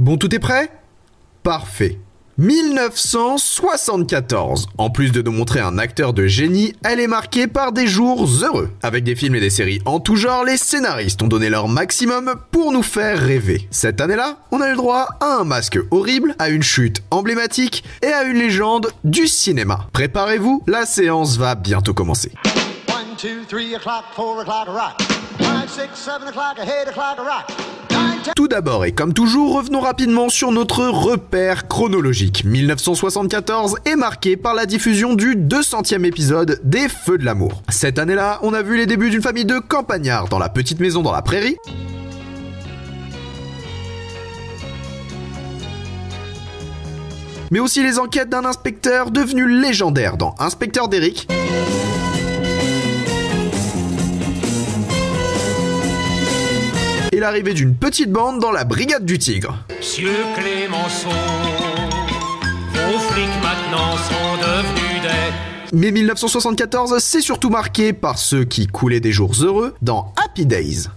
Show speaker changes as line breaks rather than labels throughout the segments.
Bon, tout est prêt? Parfait. 1974. En plus de nous montrer un acteur de génie, elle est marquée par des jours heureux. Avec des films et des séries en tout genre, les scénaristes ont donné leur maximum pour nous faire rêver. Cette année-là, on a eu le droit à un masque horrible, à une chute emblématique et à une légende du cinéma. Préparez-vous, la séance va bientôt commencer. Tout d'abord et comme toujours, revenons rapidement sur notre repère chronologique. 1974 est marqué par la diffusion du 200e épisode des Feux de l'amour. Cette année-là, on a vu les débuts d'une famille de campagnards dans la petite maison dans la prairie. Mais aussi les enquêtes d'un inspecteur devenu légendaire dans Inspecteur d'Eric. Et l'arrivée d'une petite bande dans la Brigade du Tigre.
Monsieur Clémenceau, vos flics maintenant sont devenus des...
Mais 1974, c'est surtout marqué par ceux qui coulaient des jours heureux dans Happy Days.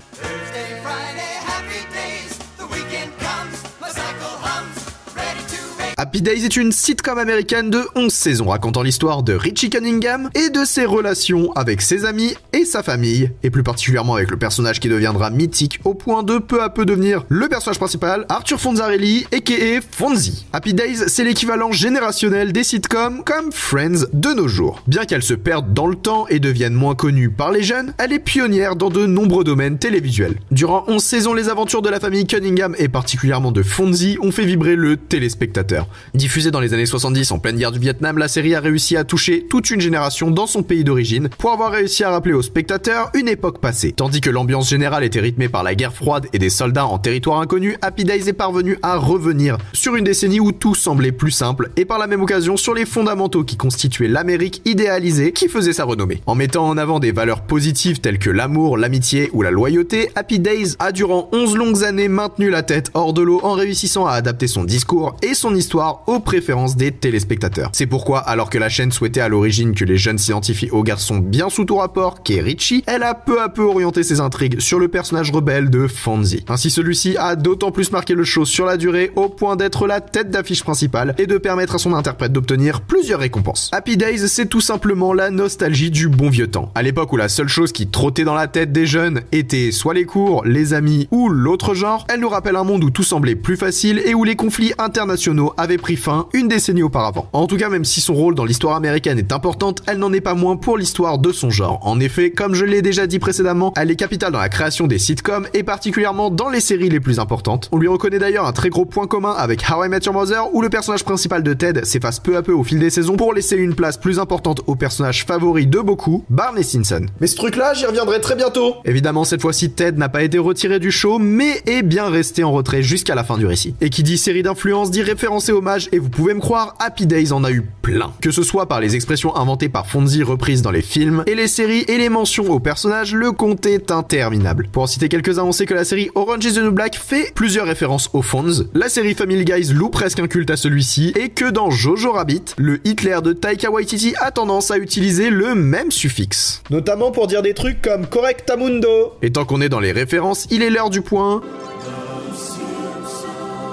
Happy Days
est une sitcom américaine de 11 saisons racontant l'histoire de Richie Cunningham et de ses relations avec ses amis et sa famille, et plus particulièrement avec le personnage qui deviendra mythique au point de peu à peu devenir le personnage principal, Arthur Fonzarelli, aka Fonzie. Happy Days, c'est l'équivalent générationnel des sitcoms comme Friends de nos jours. Bien qu'elle se perde dans le temps et devienne moins connue par les jeunes, elle est pionnière dans de nombreux domaines télévisuels. Durant 11 saisons, les aventures de la famille Cunningham et particulièrement de Fonzie ont fait vibrer le téléspectateur. Diffusée dans les années 70 en pleine guerre du Vietnam, la série a réussi à toucher toute une génération dans son pays d'origine pour avoir réussi à rappeler aux spectateurs une époque passée. Tandis que l'ambiance générale était rythmée par la guerre froide et des soldats en territoire inconnu, Happy Days est parvenu à revenir sur une décennie où tout semblait plus simple et par la même occasion sur les fondamentaux qui constituaient l'Amérique idéalisée qui faisait sa renommée. En mettant en avant des valeurs positives telles que l'amour, l'amitié ou la loyauté, Happy Days a durant 11 longues années maintenu la tête hors de l'eau en réussissant à adapter son discours et son histoire aux préférences des téléspectateurs. C'est pourquoi, alors que la chaîne souhaitait à l'origine que les jeunes s'identifient au garçon bien sous tout rapport qu'est Richie, elle a peu à peu orienté ses intrigues sur le personnage rebelle de Fonzie. Ainsi celui-ci a d'autant plus marqué le show sur la durée au point d'être la tête d'affiche principale et de permettre à son interprète d'obtenir plusieurs récompenses. Happy Days, c'est tout simplement la nostalgie du bon vieux temps. À l'époque où la seule chose qui trottait dans la tête des jeunes était soit les cours, les amis ou l'autre genre, elle nous rappelle un monde où tout semblait plus facile et où les conflits internationaux avaient pris fin une décennie auparavant. En tout cas, même si son rôle dans l'histoire américaine est importante, elle n'en est pas moins pour l'histoire de son genre. En effet, comme je l'ai déjà dit précédemment, elle est capitale dans la création des sitcoms et particulièrement dans les séries les plus importantes. On lui reconnaît d'ailleurs un très gros point commun avec How I Met Your Mother où le personnage principal de Ted s'efface peu à peu au fil des saisons pour laisser une place plus importante au personnage favori de beaucoup, Barney Stinson. Mais ce truc-là, j'y reviendrai très bientôt. Évidemment, cette fois-ci, Ted n'a pas été retiré du show, mais est bien resté en retrait jusqu'à la fin du récit. Et qui dit série d'influence dit référence et et vous pouvez me croire, Happy Days en a eu plein. Que ce soit par les expressions inventées par Fonzie reprises dans les films, et les séries et les mentions aux personnages, le compte est interminable. Pour en citer quelques-uns, on sait que la série Orange is the New Black fait plusieurs références aux Fonz, la série Family Guys loue presque un culte à celui-ci, et que dans Jojo Rabbit, le Hitler de Taika Waititi a tendance à utiliser le même suffixe. Notamment pour dire des trucs comme correctamundo. Et tant qu'on est dans les références, il est l'heure du point.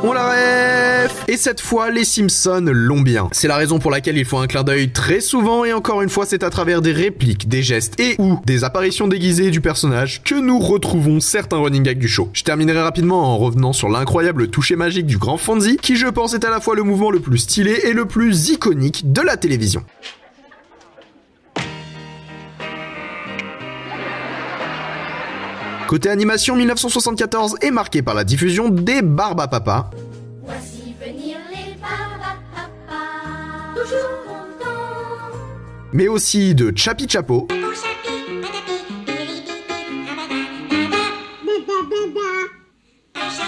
On la ref Et cette fois, les Simpsons l'ont bien. C'est la raison pour laquelle il faut un clin d'œil très souvent et encore une fois, c'est à travers des répliques, des gestes et ou des apparitions déguisées du personnage que nous retrouvons certains running gags du show. Je terminerai rapidement en revenant sur l'incroyable toucher magique du grand Fonzie, qui je pense est à la fois le mouvement le plus stylé et le plus iconique de la télévision. Côté animation, 1974 est marqué par la diffusion des Barbapapa,
Voici venir les Barbapapa, toujours contents.
mais aussi de Chapi Chapo,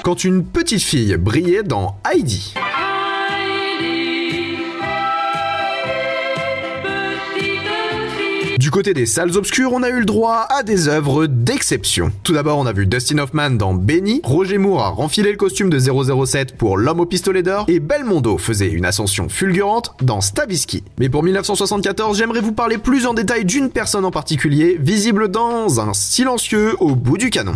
quand une petite fille brillait dans Heidi. Du côté des salles obscures, on a eu le droit à des œuvres d'exception. Tout d'abord, on a vu Dustin Hoffman dans Benny, Roger Moore a renfilé le costume de 007 pour L'homme au pistolet d'or, et Belmondo faisait une ascension fulgurante dans Stavisky. Mais pour 1974, j'aimerais vous parler plus en détail d'une personne en particulier, visible dans un silencieux au bout du canon.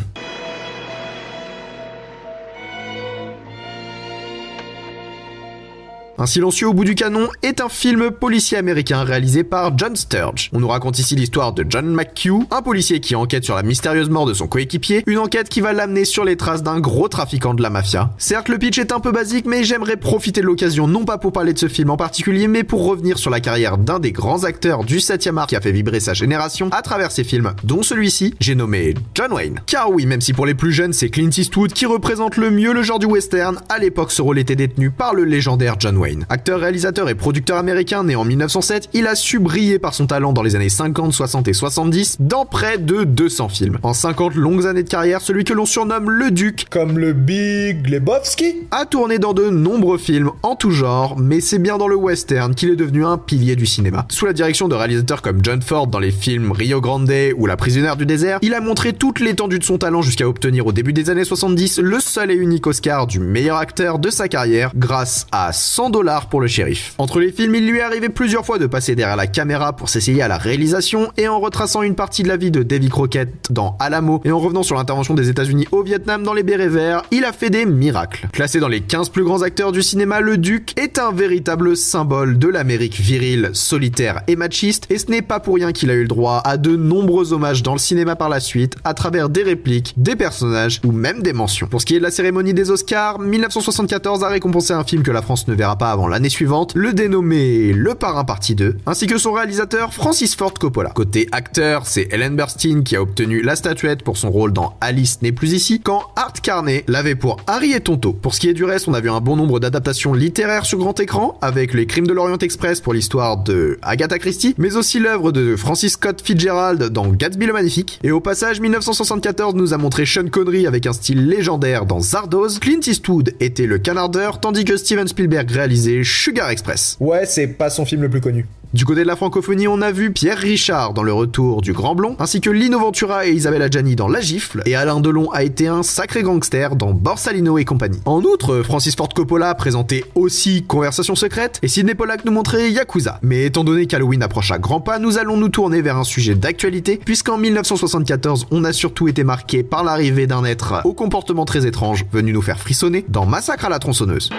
Un silencieux au bout du canon est un film policier américain réalisé par John Sturge. On nous raconte ici l'histoire de John McHugh, un policier qui enquête sur la mystérieuse mort de son coéquipier, une enquête qui va l'amener sur les traces d'un gros trafiquant de la mafia. Certes, le pitch est un peu basique, mais j'aimerais profiter de l'occasion non pas pour parler de ce film en particulier, mais pour revenir sur la carrière d'un des grands acteurs du 7e art qui a fait vibrer sa génération à travers ses films, dont celui-ci, j'ai nommé John Wayne. Car oui, même si pour les plus jeunes c'est Clint Eastwood qui représente le mieux le genre du western, à l'époque ce rôle était détenu par le légendaire John Wayne. Acteur, réalisateur et producteur américain né en 1907, il a su briller par son talent dans les années 50, 60 et 70 dans près de 200 films. En 50 longues années de carrière, celui que l'on surnomme le Duc,
Comme le Big Lebowski
a tourné dans de nombreux films en tout genre, mais c'est bien dans le western qu'il est devenu un pilier du cinéma. Sous la direction de réalisateurs comme John Ford dans les films Rio Grande ou La prisonnière du désert, il a montré toute l'étendue de son talent jusqu'à obtenir au début des années 70 le seul et unique Oscar du meilleur acteur de sa carrière grâce à 100 pour le. Entre les films, il lui est arrivé plusieurs fois de passer derrière la caméra pour s'essayer à la réalisation et en retraçant une partie de la vie de Davy Crockett dans Alamo et en revenant sur l'intervention des États-Unis au Vietnam dans les Bérets Verts, il a fait des miracles. Classé dans les 15 plus grands acteurs du cinéma, le Duc est un véritable symbole de l'Amérique virile, solitaire et machiste et ce n'est pas pour rien qu'il a eu le droit à de nombreux hommages dans le cinéma par la suite à travers des répliques, des personnages ou même des mentions. Pour ce qui est de la cérémonie des Oscars, 1974 a récompensé un film que la France ne verra pas avant l'année suivante, le dénommé Le Parrain Partie 2, ainsi que son réalisateur Francis Ford Coppola. Côté acteur, c'est Ellen Burstyn qui a obtenu la statuette pour son rôle dans Alice n'est plus ici, quand Art Carney l'avait pour Harry et Tonto. Pour ce qui est du reste, on a vu un bon nombre d'adaptations littéraires sur grand écran, avec Les Crimes de l'Orient Express pour l'histoire de Agatha Christie, mais aussi l'œuvre de Francis Scott Fitzgerald dans Gatsby le Magnifique. Et au passage, 1974 nous a montré Sean Connery avec un style légendaire dans Zardoz, Clint Eastwood était le canardeur, tandis que Steven Spielberg réalisait Sugar Express.
Ouais, c'est pas son film le plus connu.
Du côté de la francophonie, on a vu Pierre Richard dans Le Retour du Grand Blond, ainsi que Lino Ventura et Isabelle Adjani dans La Gifle, et Alain Delon a été un sacré gangster dans Borsalino et compagnie. En outre, Francis Ford Coppola présentait aussi Conversation secrète, et Sidney Pollack nous montrait Yakuza. Mais étant donné qu'Halloween approche à grands pas, nous allons nous tourner vers un sujet d'actualité, puisqu'en 1974, on a surtout été marqué par l'arrivée d'un être au comportement très étrange, venu nous faire frissonner dans Massacre à la tronçonneuse.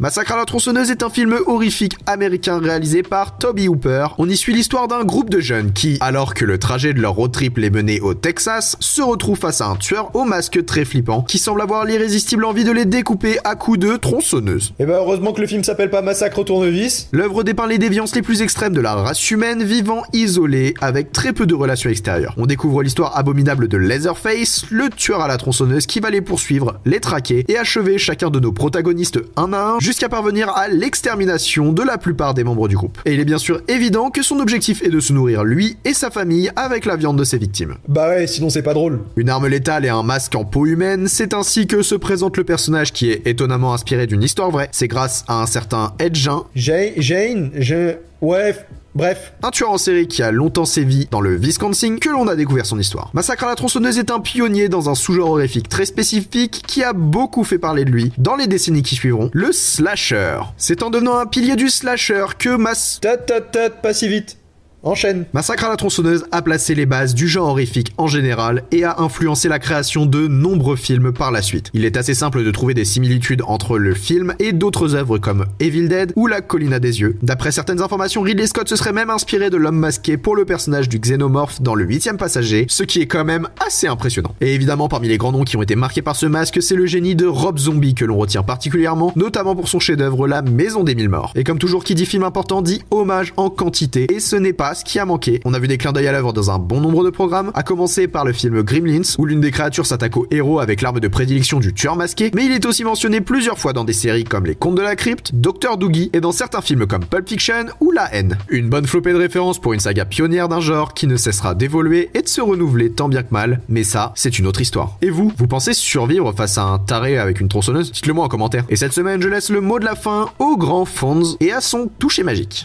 Massacre à la tronçonneuse est un film horrifique américain réalisé par Toby Hooper. On y suit l'histoire d'un groupe de jeunes qui, alors que le trajet de leur road trip les menait au Texas, se retrouvent face à un tueur au masque très flippant qui semble avoir l'irrésistible envie de les découper à coups de tronçonneuse.
Et bah heureusement que le film s'appelle pas Massacre au tournevis.
L'œuvre dépeint les déviances les plus extrêmes de la race humaine vivant isolée avec très peu de relations extérieures. On découvre l'histoire abominable de Leatherface, le tueur à la tronçonneuse qui va les poursuivre, les traquer et achever chacun de nos protagonistes un à un jusqu'à parvenir à l'extermination de la plupart des membres du groupe. Et il est bien sûr évident que son objectif est de se nourrir lui et sa famille avec la viande de ses victimes.
Bah ouais, sinon c'est pas drôle.
Une arme létale et un masque en peau humaine, c'est ainsi que se présente le personnage qui est étonnamment inspiré d'une histoire vraie. C'est grâce à un certain Ed Gein,
Jane, Jane, je... Ouais, bref.
un tueur en série qui a longtemps sévi dans le Wisconsin, que l'on a découvert son histoire. Massacre à la tronçonneuse est un pionnier dans un sous-genre horrifique très spécifique qui a beaucoup fait parler de lui dans les décennies qui suivront, le slasher. C'est en devenant un pilier du slasher que Mass...
Tat tat tat, pas si vite. Enchaîne.
Massacre à la tronçonneuse a placé les bases du genre horrifique en général et a influencé la création de nombreux films par la suite. Il est assez simple de trouver des similitudes entre le film et d'autres œuvres comme Evil Dead ou La colline à des yeux. D'après certaines informations, Ridley Scott se serait même inspiré de l'homme masqué pour le personnage du xénomorphe dans le huitième passager, ce qui est quand même assez impressionnant. Et évidemment, parmi les grands noms qui ont été marqués par ce masque, c'est le génie de Rob Zombie que l'on retient particulièrement, notamment pour son chef-d'œuvre La Maison des Mille Morts. Et comme toujours, qui dit film important dit hommage en quantité, et ce n'est pas ce qui a manqué. On a vu des clins d'œil à l'œuvre dans un bon nombre de programmes, à commencer par le film Gremlins, où l'une des créatures s'attaque au héros avec l'arme de prédilection du tueur masqué, mais il est aussi mentionné plusieurs fois dans des séries comme Les Contes de la Crypte, Dr. Doogie et dans certains films comme Pulp Fiction ou La Haine. Une bonne flopée de références pour une saga pionnière d'un genre qui ne cessera d'évoluer et de se renouveler tant bien que mal, mais ça, c'est une autre histoire. Et vous, vous pensez survivre face à un taré avec une tronçonneuse? Dites-le moi en commentaire. Et cette semaine, je laisse le mot de la fin au grand Fonz et à son toucher magique.